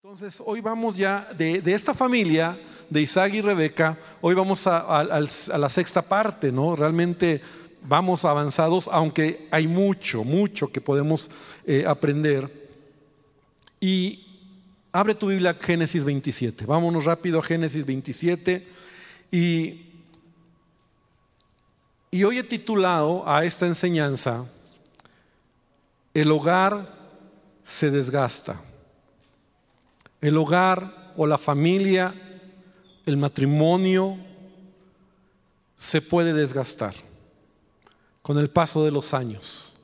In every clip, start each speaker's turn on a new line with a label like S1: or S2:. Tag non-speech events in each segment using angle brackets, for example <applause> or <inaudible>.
S1: Entonces, hoy vamos ya de, esta familia, de Isaac y Rebeca, hoy vamos a, la sexta parte, ¿no? Realmente vamos avanzados, aunque hay mucho, mucho que podemos eh, aprender. Y abre tu Biblia Génesis 27. Vámonos rápido a Génesis 27. Y, y hoy he titulado a esta enseñanza, El hogar se desgasta. El hogar o la familia, el matrimonio, se puede desgastar con el paso de los años.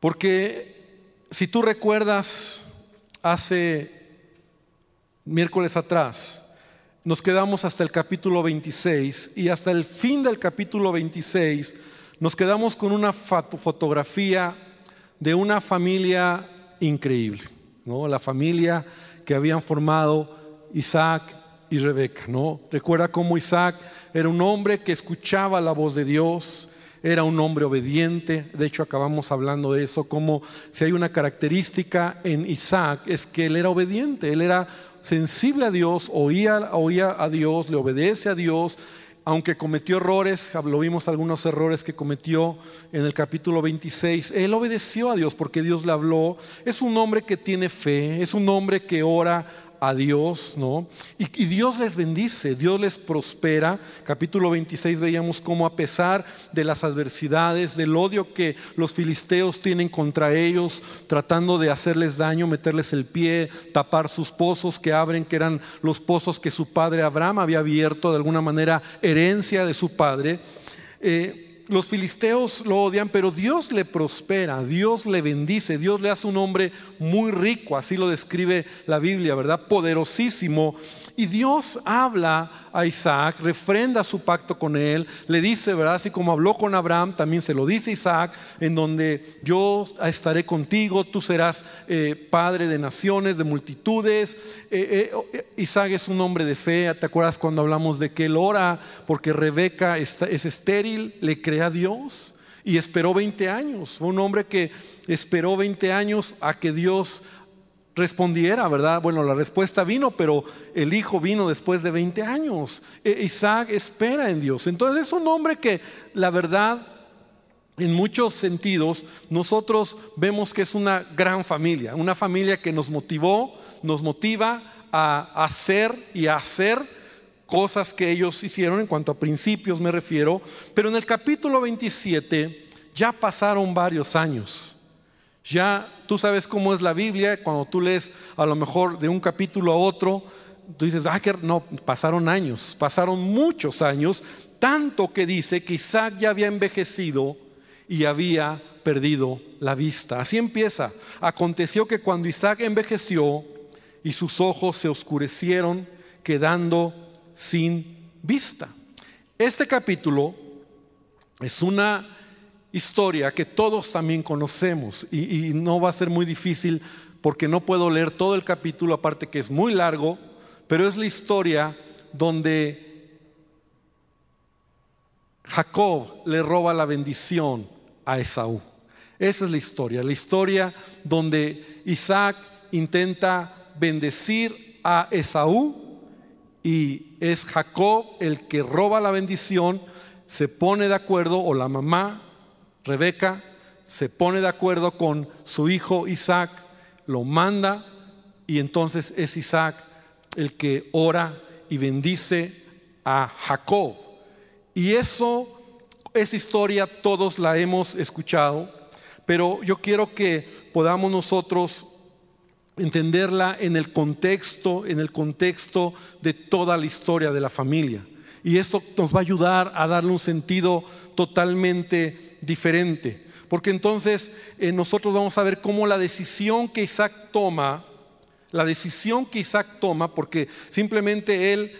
S1: Porque si tú recuerdas, hace miércoles atrás, nos quedamos hasta el capítulo 26 y hasta el fin del capítulo 26 nos quedamos con una fotografía de una familia increíble. La familia que habían formado Isaac y Rebeca, ¿no? Recuerda cómo Isaac era un hombre que escuchaba la voz de Dios, era un hombre obediente, de hecho acabamos hablando de eso, como si hay una característica en Isaac es que él era obediente, él era sensible a Dios, oía, oía a Dios, le obedece a Dios, aunque cometió errores, lo vimos algunos errores que cometió en el capítulo 26, él obedeció a Dios porque Dios le habló. Es un hombre que tiene fe, es un hombre que ora a Dios, ¿no? Y, Dios les bendice, Dios les prospera. Capítulo 26 veíamos cómo a pesar de las adversidades, del odio que los filisteos tienen contra ellos, tratando de hacerles daño, meterles el pie, tapar sus pozos que abren, que eran los pozos que su padre Abraham había abierto, de alguna manera herencia de su padre. Eh, los filisteos lo odian, pero Dios le prospera, Dios le bendice, Dios le hace un hombre muy rico, así lo describe la Biblia, ¿verdad? Poderosísimo. Y Dios habla a Isaac, refrenda su pacto con él, le dice, ¿verdad? Así como habló con Abraham, también se lo dice Isaac, en donde yo estaré contigo, tú serás eh, padre de naciones, de multitudes. Eh, eh, Isaac es un hombre de fe, ¿te acuerdas cuando hablamos de que él ora porque Rebeca es estéril, le crea a Dios? Y esperó 20 años, fue un hombre que esperó 20 años a que Dios respondiera, ¿verdad? Bueno, la respuesta vino, pero el hijo vino después de 20 años. E, Isaac espera en Dios. Entonces es un hombre que, la verdad, en muchos sentidos, nosotros vemos que es una gran familia, una familia que nos motivó, nos motiva a hacer y a hacer cosas que ellos hicieron en cuanto a principios me refiero, pero en el capítulo 27 ya pasaron varios años. Ya tú sabes cómo es la Biblia, cuando tú lees a lo mejor de un capítulo a otro, tú dices, ah, no, pasaron años, pasaron muchos años, tanto que dice que Isaac ya había envejecido y había perdido la vista. Así empieza. Aconteció que cuando Isaac envejeció y sus ojos se oscurecieron, quedando sin vista. Este capítulo es una historia que todos también conocemos y, no va a ser muy difícil porque no puedo leer todo el capítulo, aparte que es muy largo, pero es la historia donde Jacob le roba la bendición a Esaú. Esa es la historia, la historia donde Isaac intenta bendecir a Esaú y es Jacob el que roba la bendición, se pone de acuerdo, o la mamá Rebeca se pone de acuerdo con su hijo Isaac, lo manda y entonces es Isaac el que ora y bendice a Jacob. Y eso, esa historia todos la hemos escuchado, pero yo quiero que podamos nosotros entenderla en el contexto, en el contexto de toda la historia de la familia. Y esto nos va a ayudar a darle un sentido totalmente diferente. Porque entonces eh, nosotros vamos a ver cómo la decisión que Isaac toma, la decisión que Isaac toma, porque simplemente él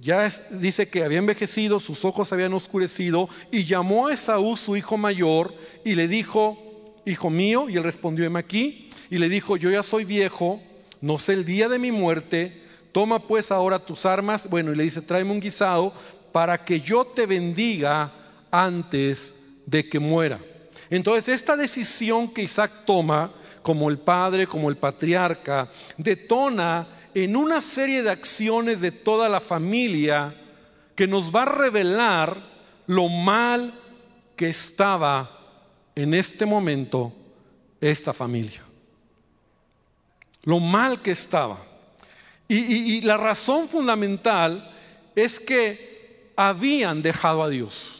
S1: ya dice que había envejecido, sus ojos habían oscurecido, y llamó a Esaú, su hijo mayor, y le dijo, hijo mío, y él respondió, heme aquí, y le dijo, yo ya soy viejo, no sé el día de mi muerte, toma pues ahora tus armas, bueno, y le dice, tráeme un guisado para que yo te bendiga antes de que muera. Entonces esta decisión que Isaac toma como el padre, como el patriarca, detona en una serie de acciones de toda la familia que nos va a revelar lo mal que estaba en este momento esta familia. Lo mal que estaba. Y, la razón fundamental es que habían dejado a Dios.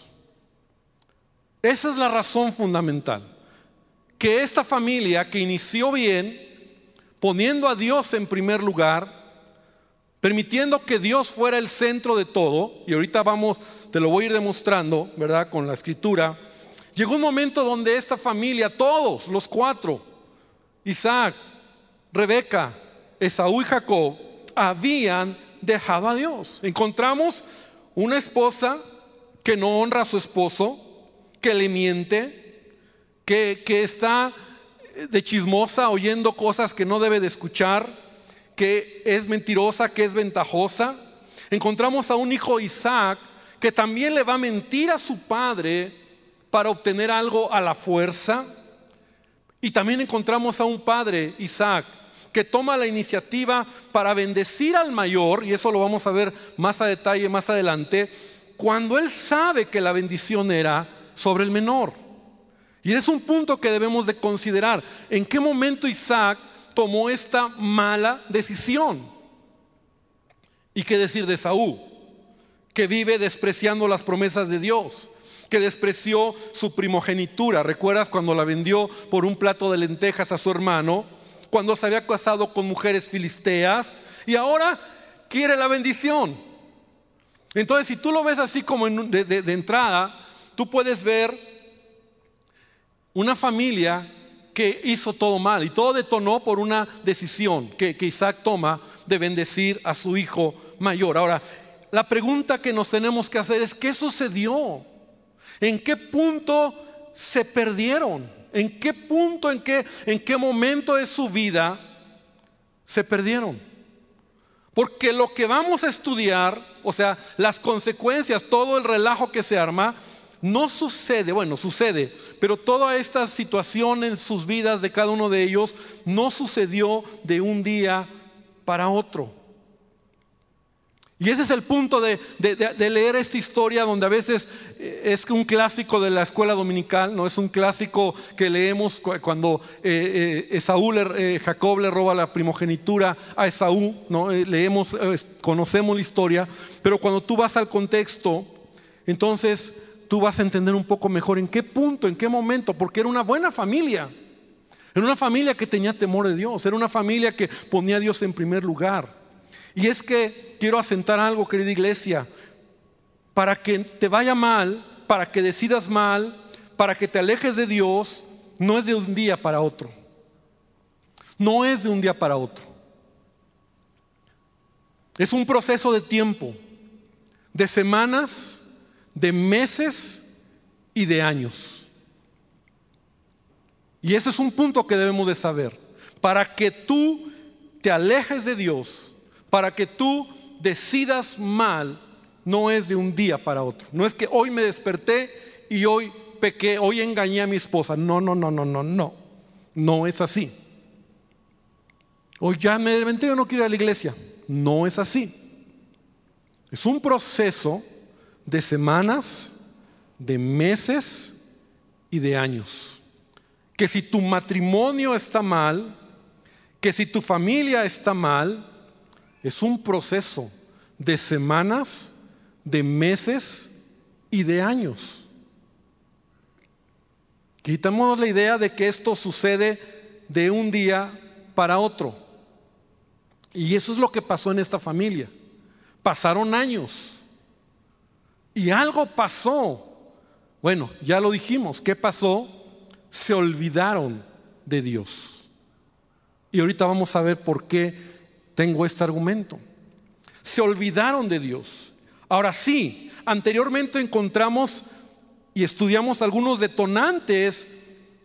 S1: Esa es la razón fundamental. Que esta familia que inició bien, poniendo a Dios en primer lugar, permitiendo que Dios fuera el centro de todo, y ahorita vamos, te lo voy a ir demostrando, ¿verdad? Con la escritura, llegó un momento donde esta familia, todos los cuatro, Isaac, Rebeca, Esaú y Jacob, habían dejado a Dios. Encontramos una esposa que no honra a su esposo, que le miente, que, que está de chismosa oyendo cosas que no debe de escuchar, que es mentirosa, que es ventajosa. Encontramos a un hijo Isaac que también le va a mentir a su padre para obtener algo a la fuerza. Y también encontramos a un padre, Isaac, que toma la iniciativa para bendecir al mayor, y eso lo vamos a ver más a detalle más adelante, cuando él sabe que la bendición era sobre el menor. Y es un punto que debemos de considerar. ¿En qué momento Isaac tomó esta mala decisión? ¿Y qué decir de Saúl? Que vive despreciando las promesas de Dios, que despreció su primogenitura. ¿Recuerdas cuando la vendió por un plato de lentejas a su hermano? Cuando se había casado con mujeres filisteas y ahora quiere la bendición. Entonces, si tú lo ves así como de, de entrada, tú puedes ver una familia que hizo todo mal y todo detonó por una decisión que, Isaac toma de bendecir a su hijo mayor. Ahora, la pregunta que nos tenemos que hacer es, ¿qué sucedió? ¿En qué punto se perdieron? ¿En qué punto, en qué, en qué momento de su vida se perdieron? Porque lo que vamos a estudiar, o sea, las consecuencias, todo el relajo que se arma, no sucede, bueno, sucede, pero toda esta situación en sus vidas de cada uno de ellos no sucedió de un día para otro. Y ese es el punto de, leer esta historia donde a veces eh, es un clásico de la escuela dominical, no es un clásico que leemos cuando eh, eh, Esaú, Jacob le roba la primogenitura a Esaú, ¿no? leemos, conocemos la historia, pero cuando tú vas al contexto, entonces tú vas a entender un poco mejor en qué punto, en qué momento, porque era una buena familia. Era una familia que tenía temor de Dios, era una familia que ponía a Dios en primer lugar. Y es que quiero asentar algo, querida iglesia, para que te vaya mal, para que decidas mal, para que te alejes de Dios, no es de un día para otro. No es de un día para otro. Es un proceso de tiempo, de semanas, de meses y de años. Y ese es un punto que debemos de saber. Para que tú te alejes de Dios, para que tú decidas mal, no es de un día para otro. No es que hoy me desperté y hoy pequé, hoy engañé a mi esposa. No, no, no, no, no, no. No es así. Hoy ya me levanté, yo no quiero ir a la iglesia. No es así. Es un proceso de semanas, de meses y de años. Que si tu matrimonio está mal, que si tu familia está mal, es un proceso de semanas, de meses y de años. Quitamos la idea de que esto sucede de un día para otro. Y eso es lo que pasó en esta familia. Pasaron años. Y algo pasó. Bueno, ya lo dijimos. ¿Qué pasó? Se olvidaron de Dios. Y ahorita vamos a ver por qué tengo este argumento. Se olvidaron de Dios. Ahora sí, anteriormente encontramos y estudiamos algunos detonantes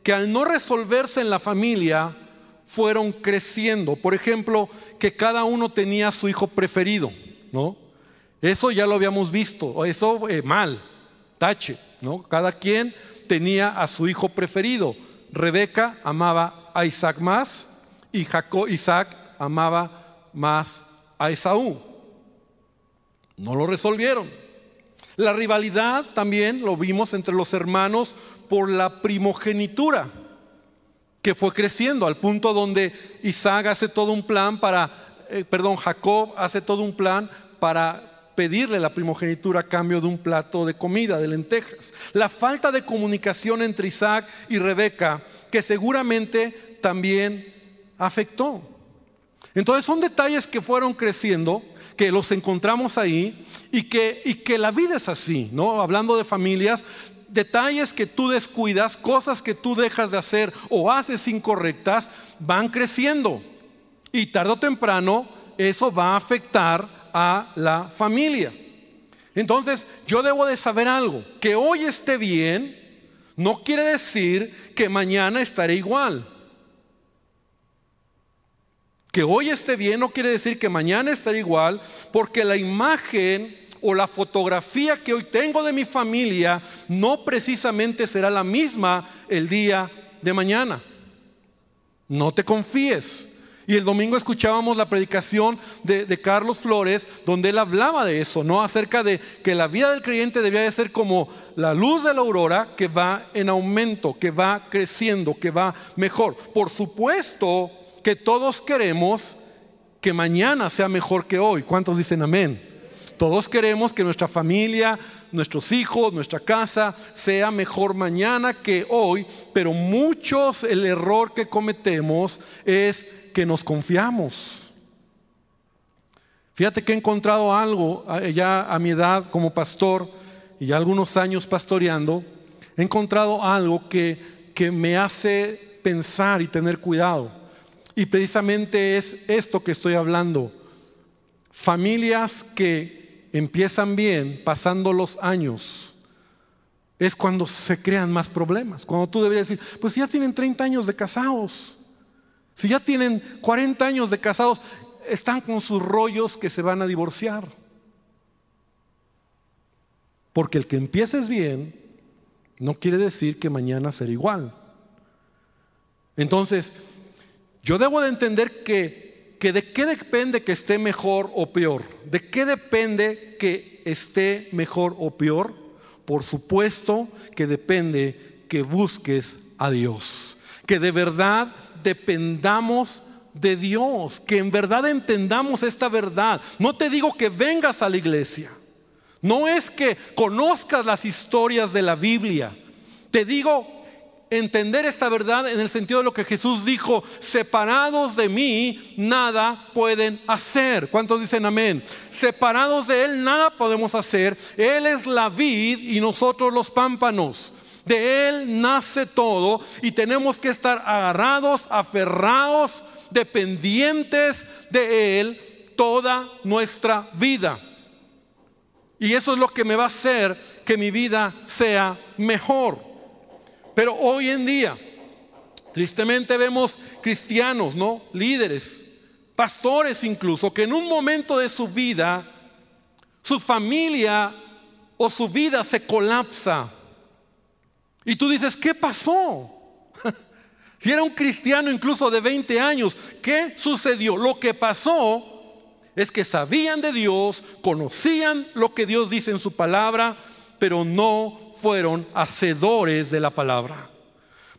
S1: que al no resolverse en la familia fueron creciendo. Por ejemplo, que cada uno tenía su hijo preferido, ¿no? Eso ya lo habíamos visto, eso eh, mal, tache, ¿no? Cada quien tenía a su hijo preferido. Rebeca amaba a Isaac más y Jacob, Isaac amaba más a Esaú. No lo resolvieron. La rivalidad también lo vimos entre los hermanos por la primogenitura, que fue creciendo al punto donde Isaac hace todo un plan para, eh, perdón, Jacob hace todo un plan para pedirle la primogenitura a cambio de un plato de comida, de lentejas. La falta de comunicación entre Isaac y Rebeca, que seguramente también afectó. Entonces son detalles que fueron creciendo, que los encontramos ahí y que, y que la vida es así, ¿no? Hablando de familias, detalles que tú descuidas, cosas que tú dejas de hacer o haces incorrectas, van creciendo. Y tarde o temprano eso va a afectar a la familia. Entonces, yo debo de saber algo, que hoy esté bien no quiere decir que mañana estaré igual. Que hoy esté bien no quiere decir que mañana estaré igual, porque la imagen o la fotografía que hoy tengo de mi familia no precisamente será la misma el día de mañana. No te confíes. Y el domingo escuchábamos la predicación de, Carlos Flores, donde él hablaba de eso, ¿no? Acerca de que la vida del creyente debía de ser como la luz de la aurora que va en aumento, que va creciendo, que va mejor. Por supuesto que todos queremos que mañana sea mejor que hoy. ¿Cuántos dicen amén? Todos queremos que nuestra familia, nuestros hijos, nuestra casa sea mejor mañana que hoy, pero muchos el error que cometemos es que nos confiamos. Fíjate que he encontrado algo eh, ya a mi edad como pastor y algunos años pastoreando, he encontrado algo que, que me hace pensar y tener cuidado. Y precisamente es esto que estoy hablando. Familias que empiezan bien pasando los años, es cuando se crean más problemas. Cuando tú deberías decir, pues ya tienen 30 años de casados. Si ya tienen 40 años de casados, están con sus rollos que se van a divorciar. Porque el que empieces bien no quiere decir que mañana será igual. Entonces, yo debo de entender que, que de qué depende que esté mejor o peor. ¿De qué depende que esté mejor o peor? Por supuesto que depende que busques a Dios. Que de verdad dependamos de Dios, que en verdad entendamos esta verdad. No te digo que vengas a la iglesia, no es que conozcas las historias de la Biblia. Te digo entender esta verdad en el sentido de lo que Jesús dijo, separados de mí, nada pueden hacer. ¿Cuántos dicen amén? Separados de Él, nada podemos hacer. Él es la vid y nosotros los pámpanos. De Él nace todo y tenemos que estar agarrados, aferrados, dependientes de Él toda nuestra vida. Y eso es lo que me va a hacer que mi vida sea mejor. Pero hoy en día, tristemente vemos cristianos, ¿no? Líderes, pastores incluso, que en un momento de su vida, su familia o su vida se colapsa y tú dices, ¿qué pasó? <laughs> si era un cristiano incluso de 20 años, ¿qué sucedió? Lo que pasó es que sabían de Dios, conocían lo que Dios dice en su palabra, pero no fueron hacedores de la palabra.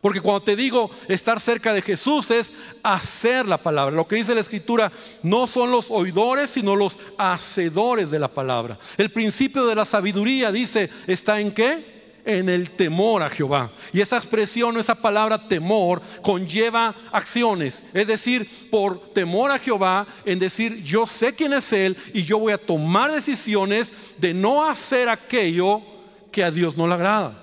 S1: Porque cuando te digo estar cerca de Jesús es hacer la palabra. Lo que dice la escritura no son los oidores, sino los hacedores de la palabra. El principio de la sabiduría dice, ¿está en qué? En el temor a Jehová. Y esa expresión, esa palabra temor, conlleva acciones. Es decir, por temor a Jehová, en decir, yo sé quién es Él y yo voy a tomar decisiones de no hacer aquello que a Dios no le agrada.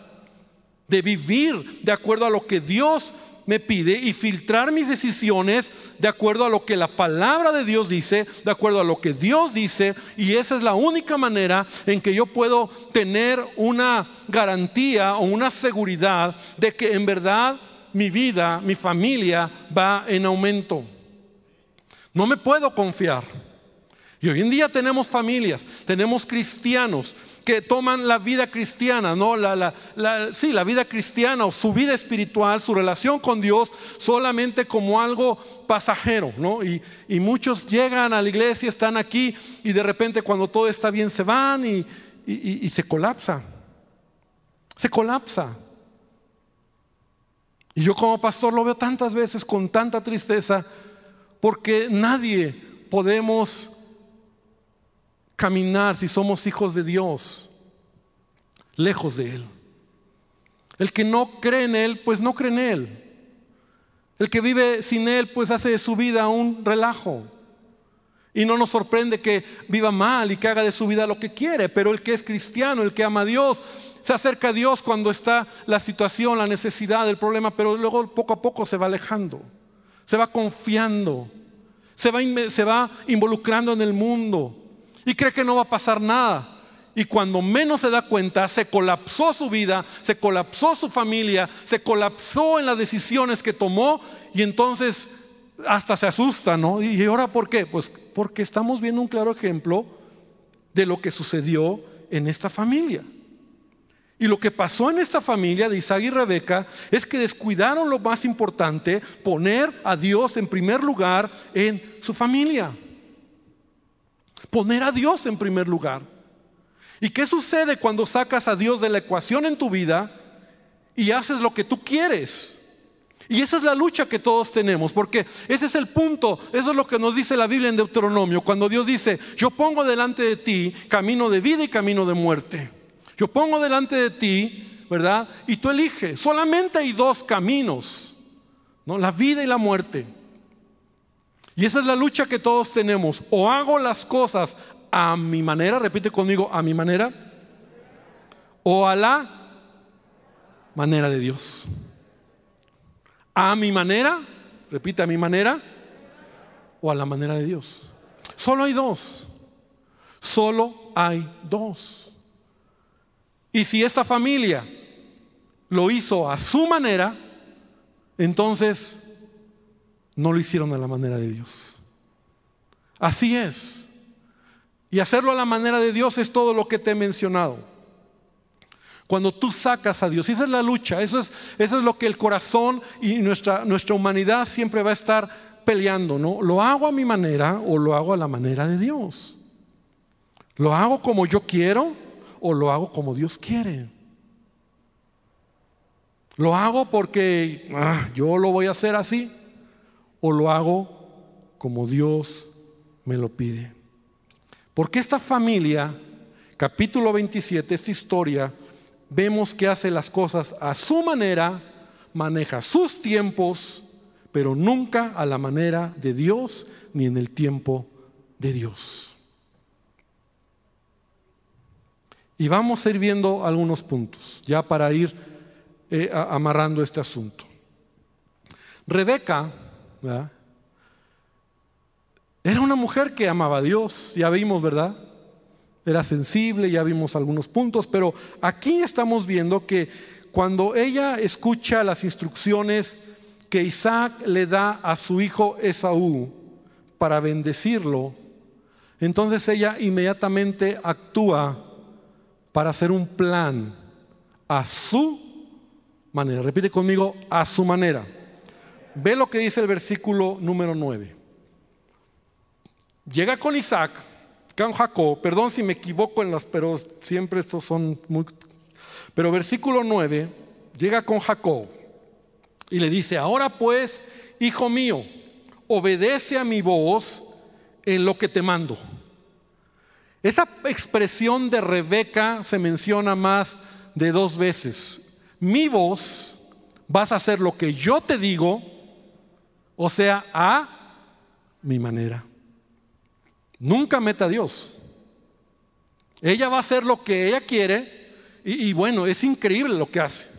S1: De vivir de acuerdo a lo que Dios me pide y filtrar mis decisiones de acuerdo a lo que la palabra de Dios dice, de acuerdo a lo que Dios dice, y esa es la única manera en que yo puedo tener una garantía o una seguridad de que en verdad mi vida, mi familia va en aumento. No me puedo confiar Y hoy en día tenemos familias, tenemos cristianos que toman la vida cristiana, ¿no? La, sí, la vida cristiana o su vida espiritual, su relación con Dios, solamente como algo pasajero, ¿no? Y, muchos llegan a la iglesia, están aquí y de repente cuando todo está bien se van y, y se colapsa. Se colapsa. Y yo como pastor lo veo tantas veces con tanta tristeza porque nadie podemos caminar si somos hijos de Dios, lejos de Él. El que no cree en Él, pues no cree en Él. El que vive sin Él, pues hace de su vida un relajo. Y no nos sorprende que viva mal y que haga de su vida lo que quiere, pero el que es cristiano, el que ama a Dios, se acerca a Dios cuando está la situación, la necesidad, el problema, pero luego poco a poco se va alejando, se va confiando, se va, se va involucrando en el mundo, y cree que no va a pasar nada. Y cuando menos se da cuenta, se colapsó su vida, se colapsó su familia, se colapsó en las decisiones que tomó y entonces hasta se asusta, ¿no? ¿Y ahora por qué? Pues porque estamos viendo un claro ejemplo de lo que sucedió en esta familia. Y lo que pasó en esta familia de Isaac y Rebeca es que descuidaron lo más importante, poner a Dios en primer lugar en su familia. Poner a Dios en primer lugar. ¿Y qué sucede cuando sacas a Dios de la ecuación en tu vida y haces lo que tú quieres? Y esa es la lucha que todos tenemos, porque ese es el punto, eso es lo que nos dice la Biblia en Deuteronomio, cuando Dios dice, yo pongo delante de ti camino de vida y camino de muerte. Yo pongo delante de ti, ¿verdad? Y tú eliges, solamente hay dos caminos, ¿no? La vida y la muerte. Y esa es la lucha que todos tenemos. O hago las cosas a mi manera, repite conmigo, a mi manera, o a la manera de Dios. A mi manera, repite a mi manera, o a la manera de Dios. Solo hay dos. Solo hay dos. Y si esta familia lo hizo a su manera, entonces no lo hicieron a la manera de Dios. Así es. Y hacerlo a la manera de Dios es todo lo que te he mencionado. Cuando tú sacas a Dios, esa es la lucha, eso es, eso es lo que el corazón y nuestra, nuestra humanidad siempre va a estar peleando, ¿no? ¿Lo hago a mi manera o lo hago a la manera de Dios? ¿Lo hago como yo quiero o lo hago como Dios quiere? ¿Lo hago porque ah, yo lo voy a hacer así? O lo hago como Dios me lo pide. Porque esta familia, capítulo 27, esta historia, vemos que hace las cosas a su manera, maneja sus tiempos, pero nunca a la manera de Dios ni en el tiempo de Dios. Y vamos a ir viendo algunos puntos, ya para ir eh, amarrando este asunto. Rebeca era una mujer que amaba a Dios, ya vimos, ¿verdad? Era sensible, ya vimos algunos puntos, pero aquí estamos viendo que cuando ella escucha las instrucciones que Isaac le da a su hijo Esaú para bendecirlo, entonces ella inmediatamente actúa para hacer un plan a su manera. Repite conmigo, a su manera. Ve lo que dice el versículo número 9. Llega con Isaac, con Jacob, perdón si me equivoco en las, pero siempre estos son muy... Pero versículo 9, llega con Jacob y le dice, ahora pues, hijo mío, obedece a mi voz en lo que te mando. Esa expresión de Rebeca se menciona más de dos veces. Mi voz, vas a hacer lo que yo te digo o sea, a mi manera. Nunca meta a Dios. Ella va a hacer lo que ella quiere y, bueno, es increíble lo que hace.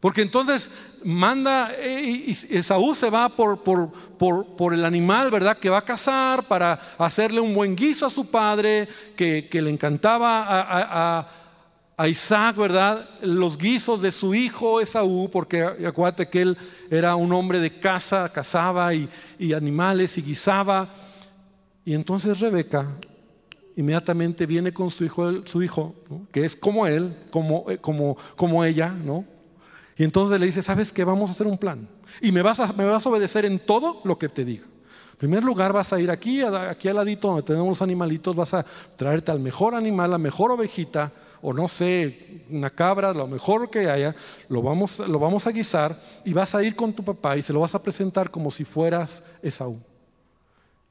S1: Porque entonces manda, eh, y Esaú se va por, por, el animal, ¿verdad? Que va a cazar para hacerle un buen guiso a su padre, que, le encantaba a Isaac, ¿verdad? Los guisos de su hijo Esaú, porque acuérdate que él era un hombre de casa, cazaba y, animales y guisaba. Y entonces Rebeca inmediatamente viene con su hijo, su hijo que es como él, como, eh, como, como ella, ¿no? Y entonces le dice, ¿sabes qué? Vamos a hacer un plan. Y me vas a, me vas a obedecer en todo lo que te diga. En primer lugar, vas a ir aquí, aquí al ladito donde tenemos los animalitos, vas a traerte al mejor animal, la mejor ovejita, o no sé, una cabra, lo mejor que haya, lo vamos, lo vamos a guisar y vas a ir con tu papá y se lo vas a presentar como si fueras Esaú.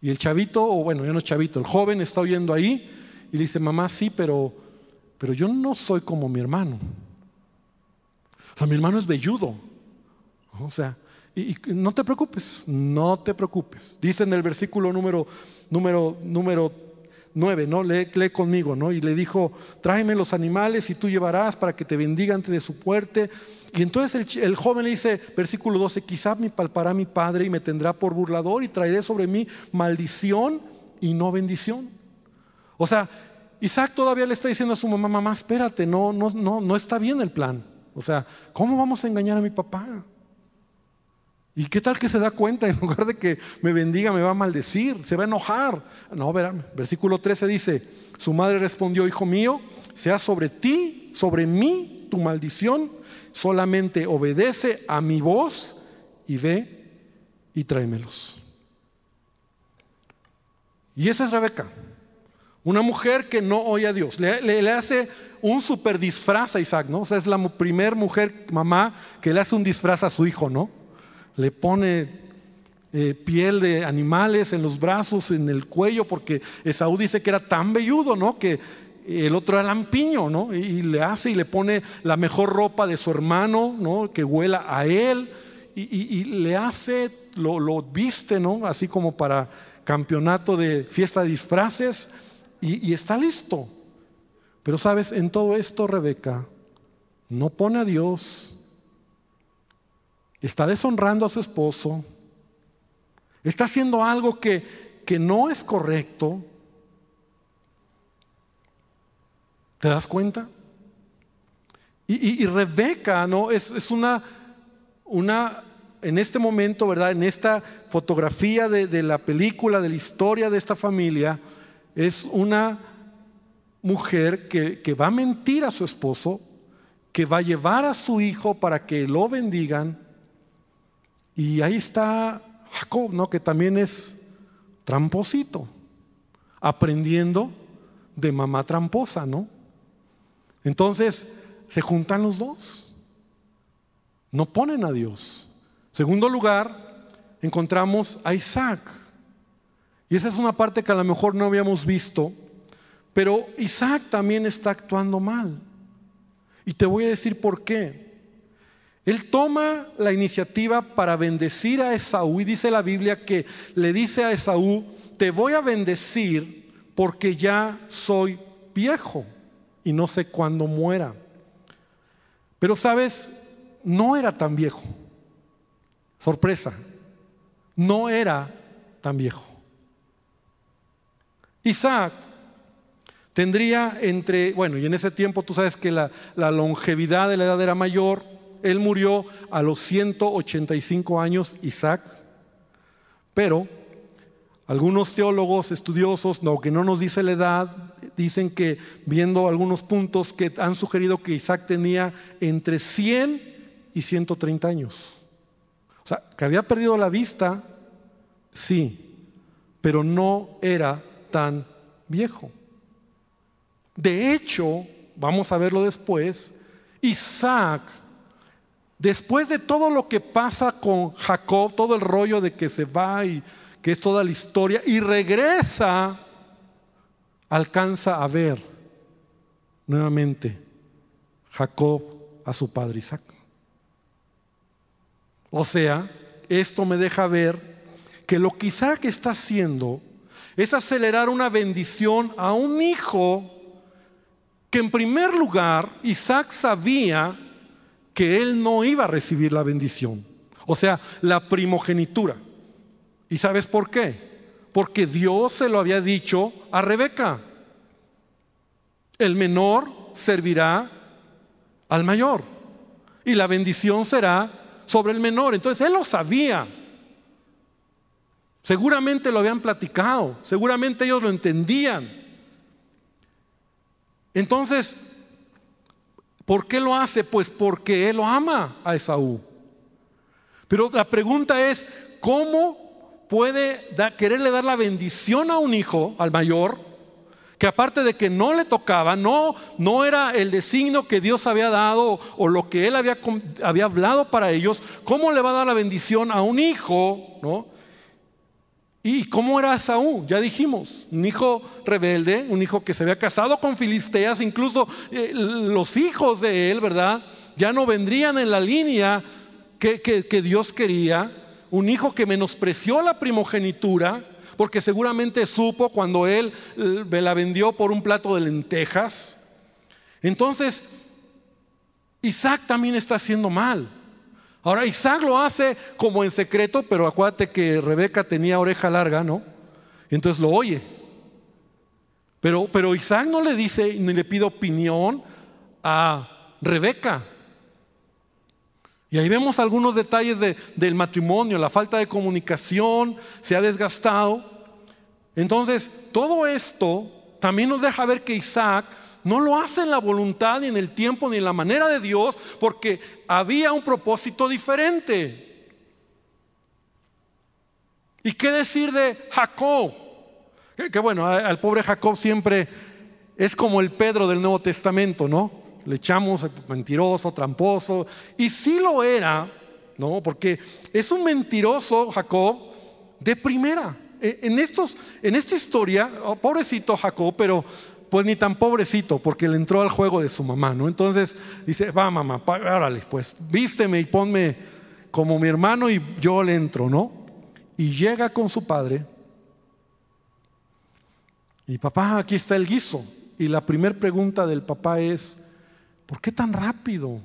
S1: Y el chavito, o bueno, ya no es chavito, el joven está oyendo ahí y le dice, mamá, sí, pero, pero yo no soy como mi hermano. O sea, mi hermano es velludo. O sea, y, no te preocupes, no te preocupes. Dice en el versículo número, número, número 9, ¿no? Lee, lee, conmigo, ¿no? Y le dijo, tráeme los animales y tú llevarás para que te bendiga antes de su puerta. Y entonces el, joven le dice, versículo 12, quizá me palpará mi padre y me tendrá por burlador y traeré sobre mí maldición y no bendición. O sea, Isaac todavía le está diciendo a su mamá, mamá, espérate, no, no, no, no está bien el plan. O sea, ¿cómo vamos a engañar a mi papá? ¿Y qué tal que se da cuenta? <laughs> En lugar de que me bendiga, me va a maldecir, se va a enojar. No, verán, versículo 13 dice, su madre respondió, hijo mío, sea sobre ti, sobre mí, tu maldición solamente obedece a mi voz y ve y tráemelos. Y esa es Rebeca, una mujer que no oye a Dios. Le, hace un super disfraz a Isaac, ¿no? O sea, es la primer mujer, mamá, que le hace un disfraz a su hijo, ¿no? Le pone eh, piel de animales en los brazos, en el cuello, porque Esaú dice que era tan velludo, ¿no? Que el otro era lampiño, ¿no? Y le hace y le pone la mejor ropa de su hermano, ¿no? Que huela a él y, le hace, lo, lo, viste, ¿no? Así como para campeonato de fiesta de disfraces y, y está listo. Pero sabes, en todo esto Rebeca no pone a Dios, está deshonrando a su esposo, está haciendo algo que, que no es correcto ¿Te das cuenta? Y, Rebeca, ¿no? Es, es, una, una, en este momento, ¿verdad? En esta fotografía de, la película, de la historia de esta familia, es una mujer que, que va a mentir a su esposo, que va a llevar a su hijo para que lo bendigan. Y ahí está Jacob, ¿no? Que también es tramposito, aprendiendo de mamá tramposa, ¿no? Entonces, se juntan los dos. No ponen a Dios. Segundo lugar, encontramos a Isaac. Y esa es una parte que a lo mejor no habíamos visto, pero Isaac también está actuando mal. Y te voy a decir por qué. Él toma la iniciativa para bendecir a Esaú y dice la Biblia que le dice a Esaú, te voy a bendecir porque ya soy viejo y no sé cuándo muera. Pero sabes, no era tan viejo. Sorpresa, no era tan viejo. Isaac tendría entre, bueno, y en ese tiempo tú sabes que la, la longevidad de la edad era mayor, él murió a los 185 años, Isaac, pero algunos teólogos estudiosos, no, que no nos dice la edad, dicen que, viendo algunos puntos, que han sugerido que Isaac tenía entre 100 y 130 años. O sea, que había perdido la vista, sí, pero no era tan viejo. De hecho, vamos a verlo después, Isaac, después de todo lo que pasa con Jacob, todo el rollo de que se va y que es toda la historia, y regresa alcanza a ver nuevamente Jacob a su padre Isaac. O sea, esto me deja ver que lo que Isaac está haciendo es acelerar una bendición a un hijo que en primer lugar Isaac sabía que él no iba a recibir la bendición. O sea, la primogenitura. ¿Y sabes por qué? porque Dios se lo había dicho a Rebeca. El menor servirá al mayor y la bendición será sobre el menor. Entonces él lo sabía. Seguramente lo habían platicado, seguramente ellos lo entendían. Entonces, ¿por qué lo hace? Pues porque él lo ama a Esaú. Pero la pregunta es, ¿cómo puede quererle dar la bendición a un hijo, al mayor, que aparte de que no le tocaba, no, no era el designio que Dios había dado o lo que él había, había hablado para ellos, ¿cómo le va a dar la bendición a un hijo, no? ¿Y cómo era Saúl? Ya dijimos, un hijo rebelde, un hijo que se había casado con filisteas, incluso eh, los hijos de él, ¿verdad? Ya no vendrían en la línea que, que Dios quería. Un hijo que menospreció la primogenitura, porque seguramente supo cuando él eh, me la vendió por un plato de lentejas. Entonces, Isaac también está haciendo mal. Ahora Isaac lo hace como en secreto, pero acuérdate que Rebeca tenía oreja larga, ¿no? Entonces lo oye. Pero, pero Isaac no le dice ni le pide opinión a Rebeca. Y ahí vemos algunos detalles del matrimonio, la falta de comunicación, se ha desgastado. Entonces, todo esto también nos deja ver que Isaac no lo hace en la voluntad, ni en el tiempo, ni en la manera de Dios, porque había un propósito diferente. ¿Y qué decir de Jacob? Que, bueno, al pobre Jacob siempre es como el Pedro del Nuevo Testamento, ¿no? Le echamos mentiroso, tramposo, y sí lo era, ¿no? Porque es un mentiroso Jacob de primera. E, en, estos, en esta historia, oh, pobrecito Jacob, pero pues ni tan pobrecito, porque le entró al juego de su mamá, ¿no? Entonces dice, va mamá, órale, pues vísteme y ponme como mi hermano y yo le entro, ¿no? Y llega con su padre. Y papá, aquí está el guiso. Y la primera pregunta del papá es, ¿por qué tan rápido?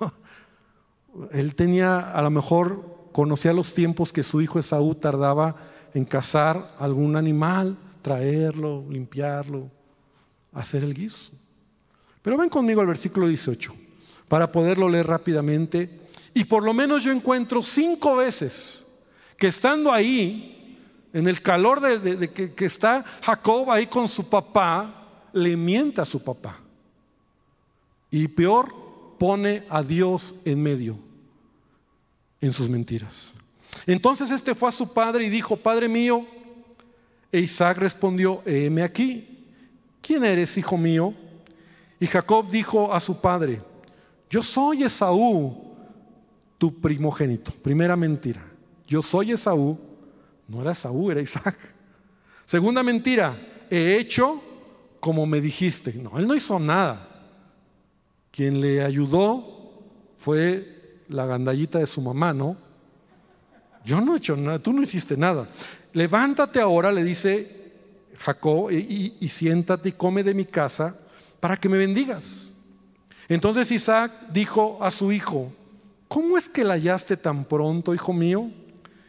S1: <laughs> Él tenía, a lo mejor, conocía los tiempos que su hijo Esaú tardaba en cazar algún animal, traerlo, limpiarlo, hacer el guiso. Pero ven conmigo al versículo 18 para poderlo leer rápidamente. Y por lo menos yo encuentro cinco veces que estando ahí, en el calor de, que, está Jacob ahí con su papá, le mienta a su papá. Y peor, pone a Dios en medio en sus mentiras. Entonces este fue a su padre y dijo, Padre mío, e Isaac respondió, heme aquí. ¿Quién eres, hijo mío? Y Jacob dijo a su padre, yo soy Esaú, tu primogénito. Primera mentira, yo soy Esaú, no era Esaú, era Isaac. Segunda mentira, he hecho como me dijiste. No, él no hizo nada. Quien le ayudó fue la gandallita de su mamá, ¿no? Yo no he hecho nada, tú no hiciste nada. Levántate ahora, le dice Jacob, y, siéntate y come de mi casa para que me bendigas. Entonces Isaac dijo a su hijo, ¿cómo es que la hallaste tan pronto, hijo mío?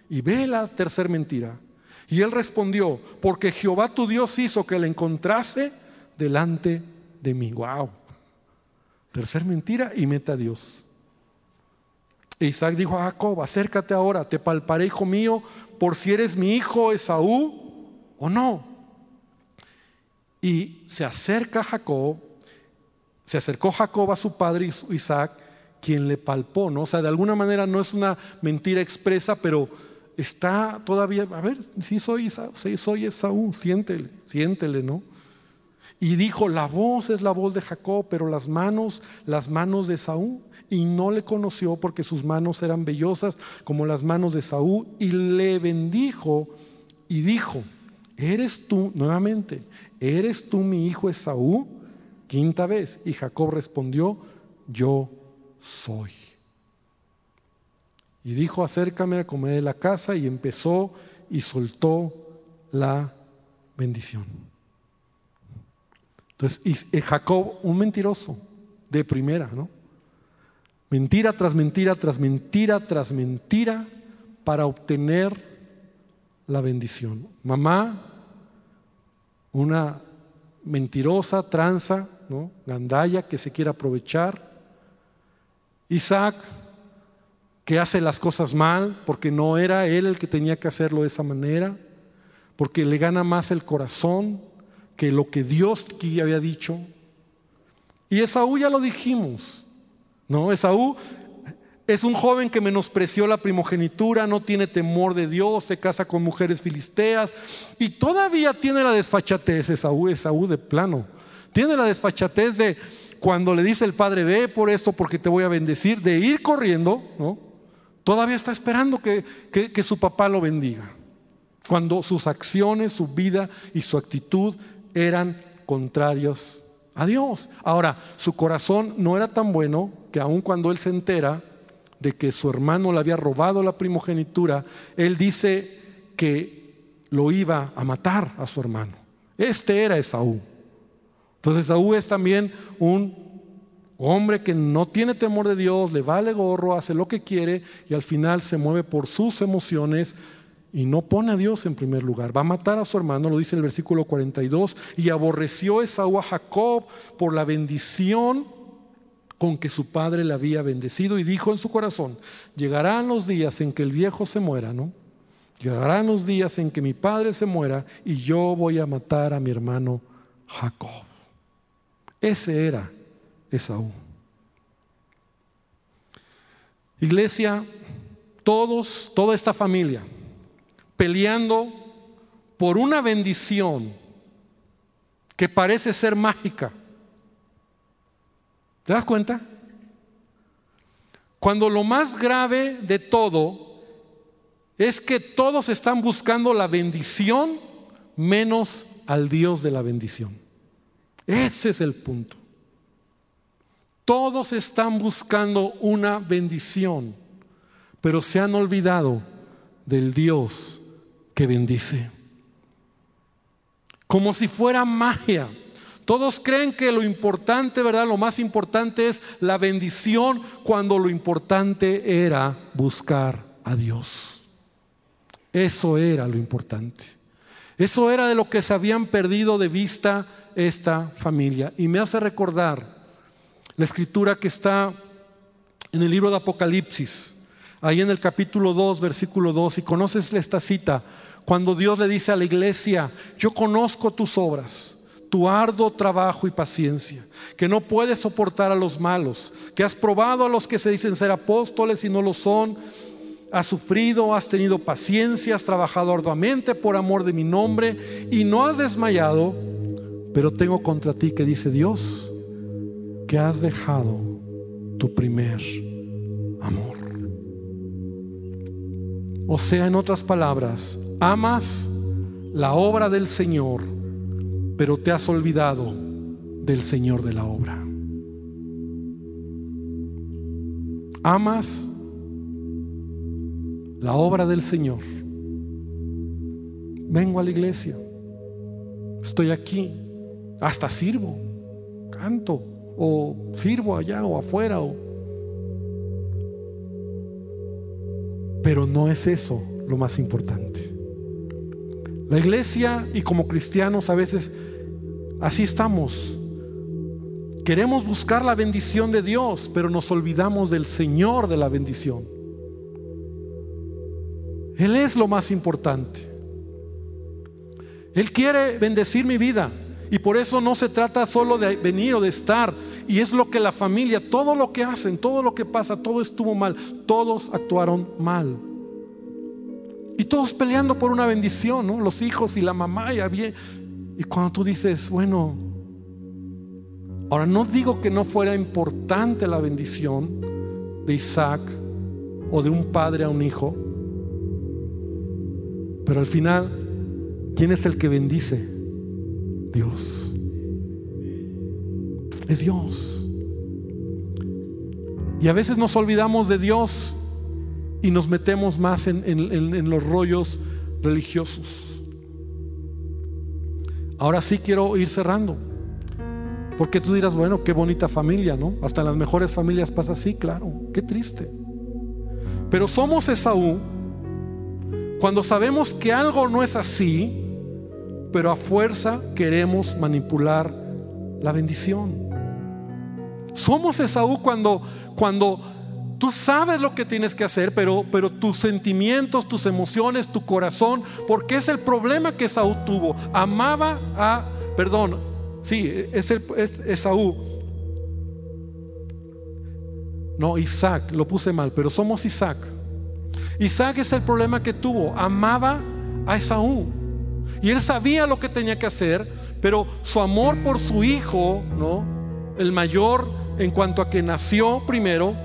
S1: Y ve la tercera mentira. Y él respondió, porque Jehová tu Dios hizo que la encontrase delante de mí. Wow. Tercer mentira y meta a Dios. E Isaac dijo a Jacob, acércate ahora, te palparé, hijo mío, por si eres mi hijo Esaú o no. Y se acerca Jacob, se acercó Jacob a su padre Isaac, quien le palpó, ¿no? O sea, de alguna manera no es una mentira expresa, pero está todavía, a ver, si soy Esaú, sí soy Esaú, siéntele, siéntele, ¿no? Y dijo, la voz es la voz de Jacob, pero las manos, las manos de Saúl. Y no le conoció porque sus manos eran vellosas como las manos de Saúl. Y le bendijo y dijo, eres tú, nuevamente, ¿eres tú mi hijo Esaú? Quinta vez. Y Jacob respondió, yo soy. Y dijo, acércame a comer de la casa y empezó y soltó la bendición. Entonces, y Jacob, un mentiroso de primera, ¿no? Mentira tras mentira, tras mentira, tras mentira, para obtener la bendición. Mamá una mentirosa, tranza, ¿no? gandalla que se quiere aprovechar. Isaac, que hace las cosas mal porque no era él el que tenía que hacerlo de esa manera, porque le gana más el corazón que lo que Dios había dicho. Y Esaú ya lo dijimos, ¿no? Esaú es un joven que menospreció la primogenitura, no tiene temor de Dios, se casa con mujeres filisteas y todavía tiene la desfachatez, Esaú, Esaú de plano. Tiene la desfachatez de cuando le dice el padre, ve por esto porque te voy a bendecir, de ir corriendo, ¿no? Todavía está esperando que, que su papá lo bendiga. Cuando sus acciones, su vida y su actitud eran contrarios a Dios. Ahora, su corazón no era tan bueno que aun cuando él se entera, de que su hermano le había robado la primogenitura, él dice que lo iba a matar a su hermano. Este era Esaú. Entonces Esaú es también un hombre que no tiene temor de Dios, le vale gorro, hace lo que quiere y al final se mueve por sus emociones y no pone a Dios en primer lugar. Va a matar a su hermano, lo dice el versículo 42, y aborreció Esaú a Jacob por la bendición con que su padre le había bendecido y dijo en su corazón, llegarán los días en que el viejo se muera, ¿no? Llegarán los días en que mi padre se muera y yo voy a matar a mi hermano Jacob. Ese era Esaú. Iglesia, todos, toda esta familia, peleando por una bendición que parece ser mágica, ¿Te das cuenta? Cuando lo más grave de todo es que todos están buscando la bendición menos al Dios de la bendición. Ese es el punto. Todos están buscando una bendición, pero se han olvidado del Dios que bendice. Como si fuera magia. Todos creen que lo importante, ¿verdad? Lo más importante es la bendición cuando lo importante era buscar a Dios. Eso era lo importante. Eso era de lo que se habían perdido de vista esta familia. Y me hace recordar la escritura que está en el libro de Apocalipsis, ahí en el capítulo 2, versículo 2, y conoces esta cita, cuando Dios le dice a la iglesia, yo conozco tus obras tu arduo trabajo y paciencia, que no puedes soportar a los malos, que has probado a los que se dicen ser apóstoles y no lo son, has sufrido, has tenido paciencia, has trabajado arduamente por amor de mi nombre y no has desmayado, pero tengo contra ti que dice Dios, que has dejado tu primer amor. O sea, en otras palabras, amas la obra del Señor pero te has olvidado del Señor de la obra. Amas la obra del Señor. Vengo a la iglesia. Estoy aquí. Hasta sirvo. Canto. O sirvo allá o afuera. Pero no es eso lo más importante. La iglesia y como cristianos a veces Así estamos. Queremos buscar la bendición de Dios, pero nos olvidamos del Señor de la bendición. Él es lo más importante. Él quiere bendecir mi vida. Y por eso no se trata solo de venir o de estar. Y es lo que la familia, todo lo que hacen, todo lo que pasa, todo estuvo mal. Todos actuaron mal. Y todos peleando por una bendición, ¿no? Los hijos y la mamá, ya bien, y cuando tú dices, bueno, ahora no digo que no fuera importante la bendición de Isaac o de un padre a un hijo, pero al final, ¿quién es el que bendice? Dios. Es Dios. Y a veces nos olvidamos de Dios y nos metemos más en, los rollos religiosos. Ahora sí quiero ir cerrando. Porque tú dirás, bueno, qué bonita familia, ¿no? Hasta en las mejores familias pasa así, claro, qué triste. Pero somos Esaú cuando sabemos que algo no es así, pero a fuerza queremos manipular la bendición. Somos Esaú cuando, cuando Tú sabes lo que tienes que hacer, pero, pero tus sentimientos, tus emociones, tu corazón, porque es el problema que Esaú tuvo. Amaba a, perdón, sí, es, el, es Esaú. No, Isaac, lo puse mal, pero somos Isaac. Isaac es el problema que tuvo. Amaba a Esaú. Y él sabía lo que tenía que hacer, pero su amor por su hijo, ¿no? El mayor en cuanto a que nació primero,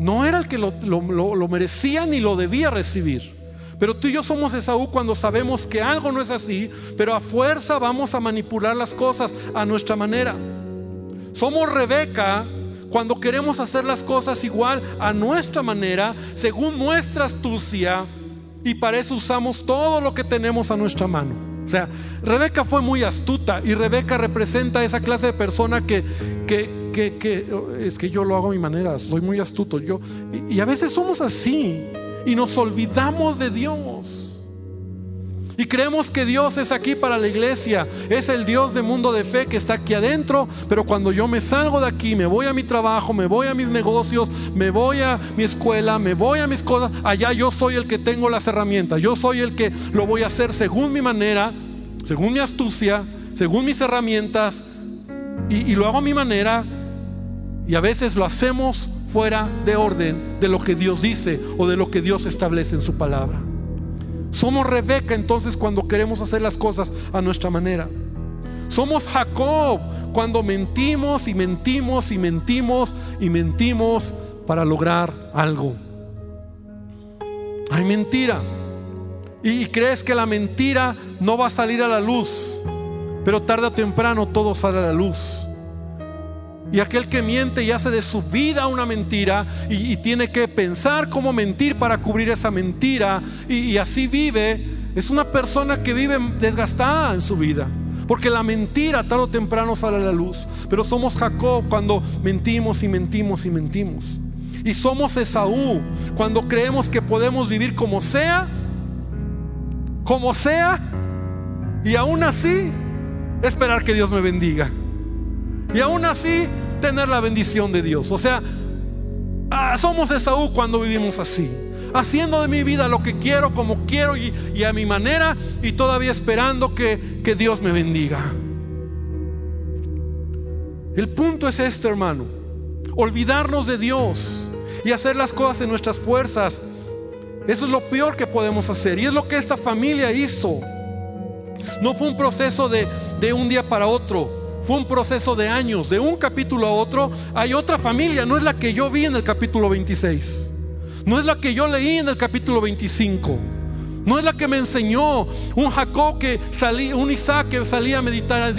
S1: no era el que lo, merecía ni lo debía recibir. Pero tú y yo somos Esaú cuando sabemos que algo no es así, pero a fuerza vamos a manipular las cosas a nuestra manera. Somos Rebeca cuando queremos hacer las cosas igual a nuestra manera, según nuestra astucia, y para eso usamos todo lo que tenemos a nuestra mano. O sea, Rebeca fue muy astuta y Rebeca representa esa clase de persona que, que, que, es que yo lo hago a mi manera, soy muy astuto. Yo, y a veces somos así y nos olvidamos de Dios. Y creemos que Dios es aquí para la iglesia. Es el Dios de mundo de fe que está aquí adentro. Pero cuando yo me salgo de aquí, me voy a mi trabajo, me voy a mis negocios, me voy a mi escuela, me voy a mis cosas, allá yo soy el que tengo las herramientas. Yo soy el que lo voy a hacer según mi manera, según mi astucia, según mis herramientas. Y, y lo hago a mi manera. Y a veces lo hacemos fuera de orden de lo que Dios dice o de lo que Dios establece en su palabra. Somos Rebeca entonces cuando queremos hacer las cosas a nuestra manera. Somos Jacob cuando mentimos y mentimos y mentimos y mentimos para lograr algo. Hay mentira. Y crees que la mentira no va a salir a la luz. Pero tarde o temprano todo sale a la luz. Y aquel que miente y hace de su vida una mentira y, tiene que pensar cómo mentir para cubrir esa mentira y, así vive, es una persona que vive desgastada en su vida. Porque la mentira tarde o temprano sale a la luz. Pero somos Jacob cuando mentimos y mentimos y mentimos. Y somos Esaú cuando creemos que podemos vivir como sea, como sea, y aún así esperar que Dios me bendiga. Y aún así tener la bendición de Dios. O sea, ah, somos Esaú cuando vivimos así. Haciendo de mi vida lo que quiero, como quiero y, a mi manera y todavía esperando que, que Dios me bendiga. El punto es este, hermano. Olvidarnos de Dios y hacer las cosas en nuestras fuerzas. Eso es lo peor que podemos hacer. Y es lo que esta familia hizo. No fue un proceso de, de un día para otro. Fue un proceso de años, de un capítulo a otro. Hay otra familia, no es la que yo vi en el capítulo 26. No es la que yo leí en el capítulo 25. No es la que me enseñó un Jacob que salía, un Isaac que salía a meditar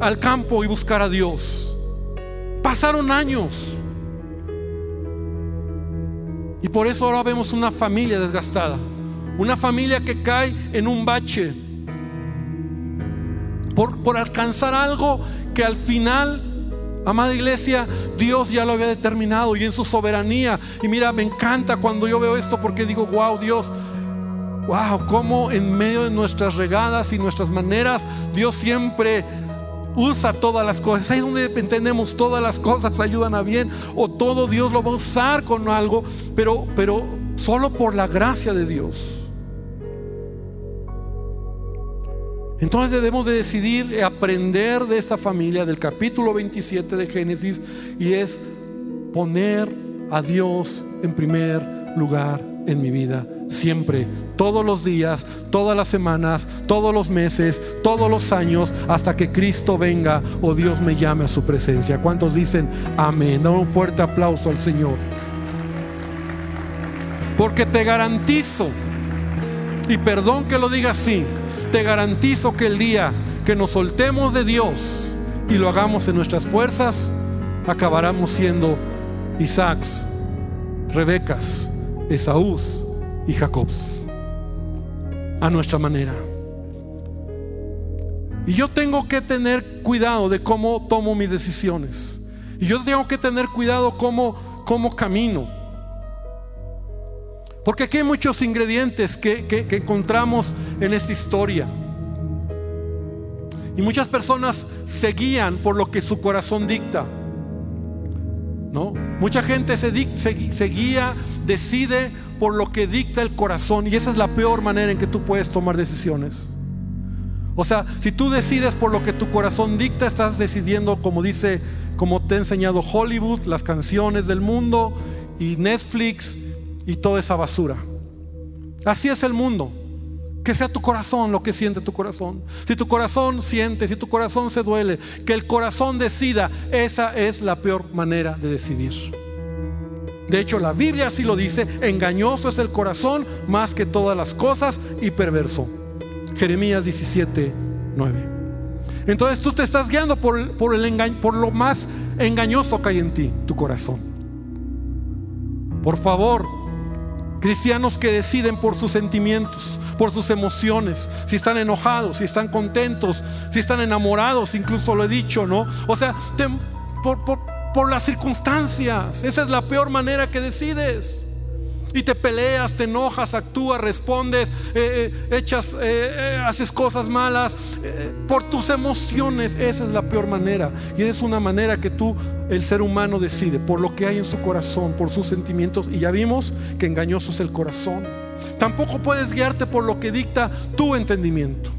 S1: al campo y buscar a Dios. Pasaron años. Y por eso ahora vemos una familia desgastada. Una familia que cae en un bache por, alcanzar algo que al final Amada iglesia, Dios ya lo había determinado y en su soberanía. Y mira, me encanta cuando yo veo esto porque digo, wow, Dios, wow, cómo en medio de nuestras regadas y nuestras maneras, Dios siempre usa todas las cosas. Ahí donde entendemos todas las cosas ayudan a bien o todo Dios lo va a usar con algo, pero, pero solo por la gracia de Dios. Entonces debemos de decidir aprender de esta familia del capítulo 27 de Génesis y es poner a Dios en primer lugar en mi vida. Siempre, todos los días, todas las semanas, todos los meses, todos los años, hasta que Cristo venga o Dios me llame a su presencia. ¿Cuántos dicen amén? Da un fuerte aplauso al Señor. Porque te garantizo, y perdón que lo diga así, te garantizo que el día que nos soltemos de Dios y lo hagamos en nuestras fuerzas, acabaremos siendo Isaacs, Rebecas, Esaús y Jacobs. A nuestra manera. Y yo tengo que tener cuidado de cómo tomo mis decisiones. Y yo tengo que tener cuidado cómo, cómo camino. Porque aquí hay muchos ingredientes que, encontramos en esta historia. Y muchas personas se guían por lo que su corazón dicta. ¿No? Mucha gente se, se guía, decide por lo que dicta el corazón y esa es la peor manera en que tú puedes tomar decisiones. O sea, si tú decides por lo que tu corazón dicta, estás decidiendo, como dice, como te ha enseñado Hollywood, las canciones del mundo y Netflix y toda esa basura. Así es el mundo. Que sea tu corazón lo que siente tu corazón. Si tu corazón siente, si tu corazón se duele, que el corazón decida, esa es la peor manera de decidir. De hecho, la Biblia así lo dice, engañoso es el corazón más que todas las cosas y perverso. Jeremías 17, 9. Entonces tú te estás guiando por, el por lo más engañoso que hay en ti, tu corazón. Por favor, cristianos que deciden por sus sentimientos, por sus emociones, si están enojados, si están contentos, si están enamorados, incluso lo he dicho, ¿no? O sea, por, por, por las circunstancias, esa es la peor manera que decides. Y te peleas, te enojas, actúas, respondes, eh, eh, echas, eh, haces cosas malas por tus emociones. Esa es la peor manera. Y es una manera que tú, el ser humano, decide por lo que hay en su corazón, por sus sentimientos. Y ya vimos que engañoso es el corazón. Tampoco puedes guiarte por lo que dicta tu entendimiento.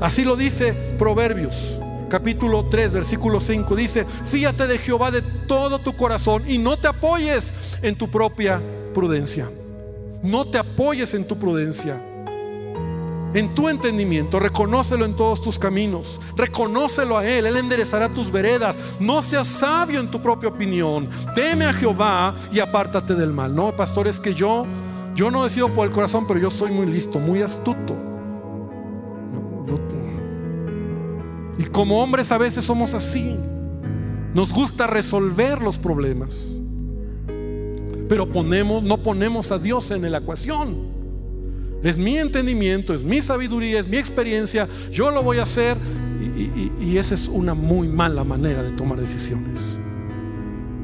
S1: Así lo dice Proverbios capítulo 3, versículo 5, dice, fíate de Jehová de todo tu corazón y no te apoyes en tu propia prudencia. No te apoyes en tu prudencia. En tu entendimiento, reconócelo en todos tus caminos, reconócelo a Él, Él enderezará tus veredas. No seas sabio en tu propia opinión, teme a Jehová y apártate del mal. No, pastor, es que yo, yo no decido por el corazón, pero yo soy muy listo, muy astuto. Y como hombres a veces somos así. Nos gusta resolver los problemas. Pero ponemos, no ponemos a Dios en la ecuación. Es mi entendimiento, es mi sabiduría, es mi experiencia. Yo lo voy a hacer. Y, esa es una muy mala manera de tomar decisiones.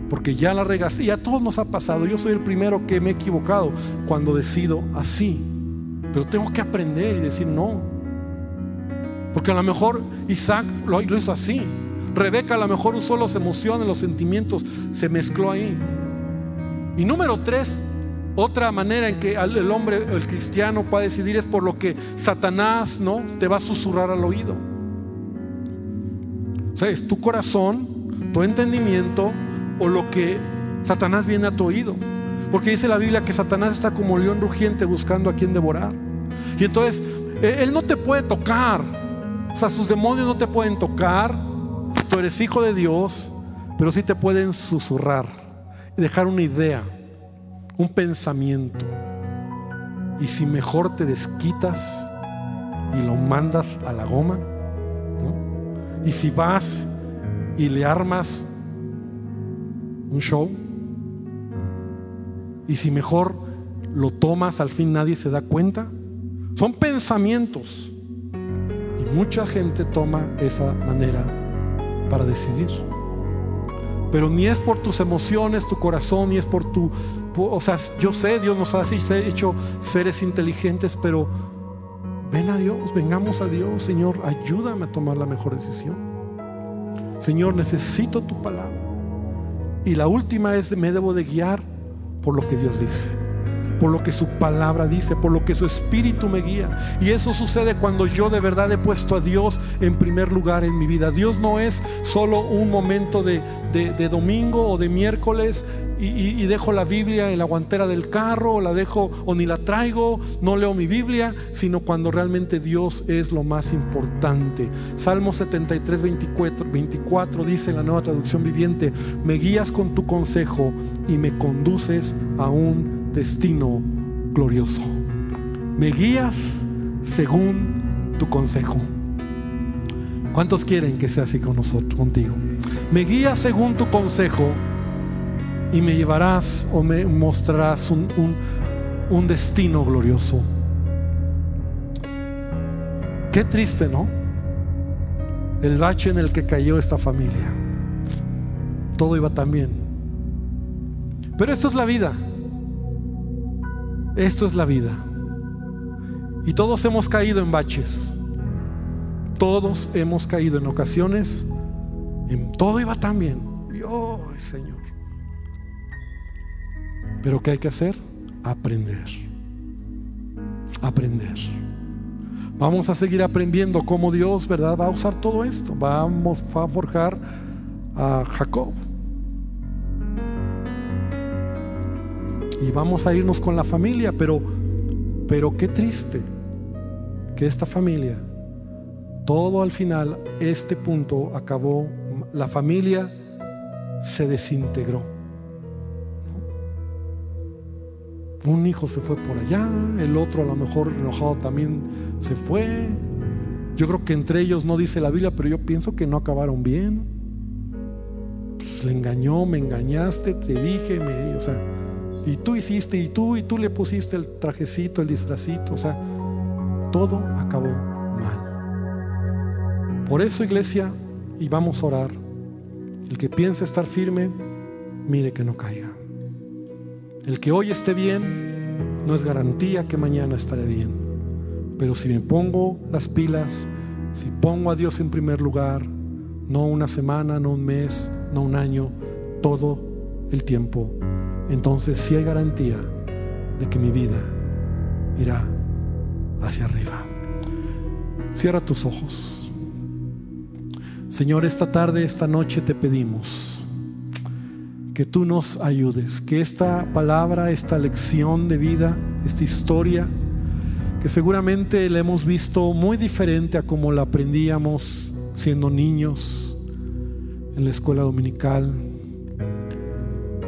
S1: Porque ya la regaste. Y a todos nos ha pasado. Yo soy el primero que me he equivocado cuando decido así. Pero tengo que aprender y decir no. Porque a lo mejor Isaac lo, hizo así. Rebeca a lo mejor usó las emociones, los sentimientos, se mezcló ahí. Y número tres, otra manera en que el hombre, el cristiano puede decidir es por lo que Satanás no te va a susurrar al oído. O sea, es tu corazón, tu entendimiento o lo que Satanás viene a tu oído. Porque dice la Biblia que Satanás está como león rugiente buscando a quien devorar. Y entonces, e, él no te puede tocar. O sea, sus demonios no te pueden tocar. Tú eres hijo de Dios, pero sí te pueden susurrar y dejar una idea, un pensamiento. Y si mejor te desquitas y lo mandas a la goma, y si vas y le armas un show, y si mejor lo tomas, al fin nadie se da cuenta. Son pensamientos. Mucha gente toma esa manera para decidir. Pero ni es por tus emociones, tu corazón, ni es por tu... o sea, yo sé, Dios nos ha hecho seres inteligentes, pero ven a Dios, vengamos a Dios, Señor, ayúdame a tomar la mejor decisión. Señor, necesito tu palabra. Y la última es, me debo de guiar por lo que Dios dice por lo que su palabra dice, por lo que su espíritu me guía. Y eso sucede cuando yo de verdad he puesto a Dios en primer lugar en mi vida. Dios no es solo un momento de, domingo o de miércoles y, dejo la Biblia en la guantera del carro o la dejo o ni la traigo, no leo mi Biblia, sino cuando realmente Dios es lo más importante. Salmo 73, 24, 24 dice en la nueva traducción viviente, me guías con tu consejo y me conduces a un destino glorioso. Me guías según tu consejo. ¿Cuántos quieren que sea así con nosotros, contigo? Me guías según tu consejo y me llevarás o me mostrarás un, un destino glorioso. Qué triste, ¿no? El bache en el que cayó esta familia. Todo iba tan bien. Pero esto es la vida. Esto es la vida. Y todos hemos caído en baches. Todos hemos caído en ocasiones. En todo iba tan bien. ay, Señor. Pero ¿qué hay que hacer? Aprender. Aprender. Vamos a seguir aprendiendo cómo Dios, ¿verdad? Va a usar todo esto. Vamos a forjar a Jacob. Y vamos a irnos con la familia, pero, pero qué triste que esta familia, todo al final, este punto acabó, la familia se desintegró. Un hijo se fue por allá, el otro a lo mejor enojado también se fue. Yo creo que entre ellos no dice la Biblia, pero yo pienso que no acabaron bien. Pues le engañó, me engañaste, te dije, me, o sea, y tú hiciste, y tú, y tú le pusiste el trajecito, el disfracito, o sea, todo acabó mal. Por eso, iglesia, y vamos a orar, el que piense estar firme, mire que no caiga. El que hoy esté bien no es garantía que mañana estaré bien. Pero si me pongo las pilas, si pongo a Dios en primer lugar, no una semana, no un mes, no un año, todo el tiempo, entonces sí hay garantía de que mi vida irá hacia arriba. Cierra tus ojos. Señor, esta tarde, esta noche te pedimos que tú nos ayudes, que esta palabra, esta lección de vida, esta historia, que seguramente la hemos visto muy diferente a como la aprendíamos siendo niños en la escuela dominical.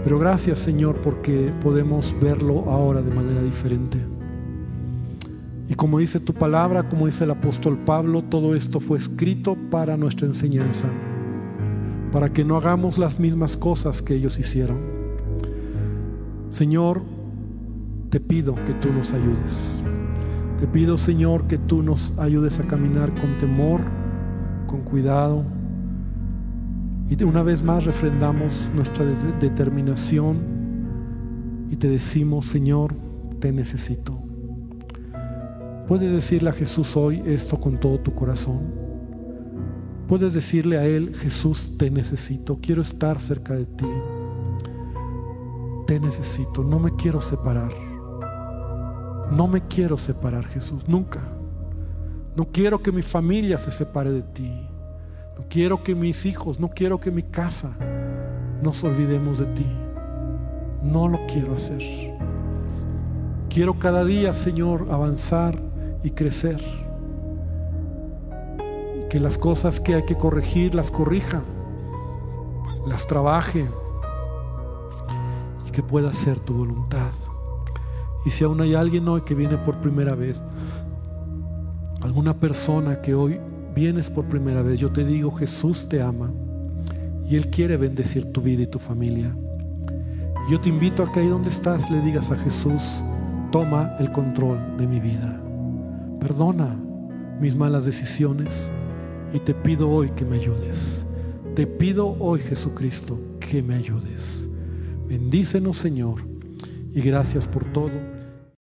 S1: Pero gracias Señor porque podemos verlo ahora de manera diferente. Y como dice tu palabra, como dice el apóstol Pablo, todo esto fue escrito para nuestra enseñanza para que no hagamos las mismas cosas que ellos hicieron. Señor, te pido que tú nos ayudes. Te pido, Señor, que tú nos ayudes a caminar con temor, con cuidado. Y una vez más refrendamos nuestra determinación y te decimos, Señor, te necesito. Puedes decirle a Jesús hoy esto con todo tu corazón. Puedes decirle a Él, Jesús, te necesito, quiero estar cerca de ti. Te necesito, no me quiero separar. No me quiero separar, Jesús, nunca. No quiero que mi familia se separe de ti. No quiero que mis hijos, no quiero que mi casa nos olvidemos de ti. No lo quiero hacer. Quiero cada día, Señor, avanzar y crecer que las cosas que hay que corregir las corrija, las trabaje y que pueda hacer tu voluntad. Y si aún hay alguien hoy que viene por primera vez, alguna persona que hoy vienes por primera vez, yo te digo, Jesús te ama y Él quiere bendecir tu vida y tu familia. Yo te invito a que ahí donde estás le digas a Jesús, toma el control de mi vida. Perdona mis malas decisiones y te pido hoy que me ayudes. Te pido hoy, Jesucristo, que me ayudes. Bendícenos, Señor, y gracias por todo.